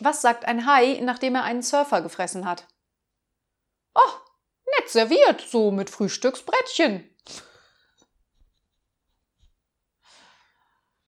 Was sagt ein Hai, nachdem er einen Surfer gefressen hat? Oh, nett serviert, so mit Frühstücksbrettchen.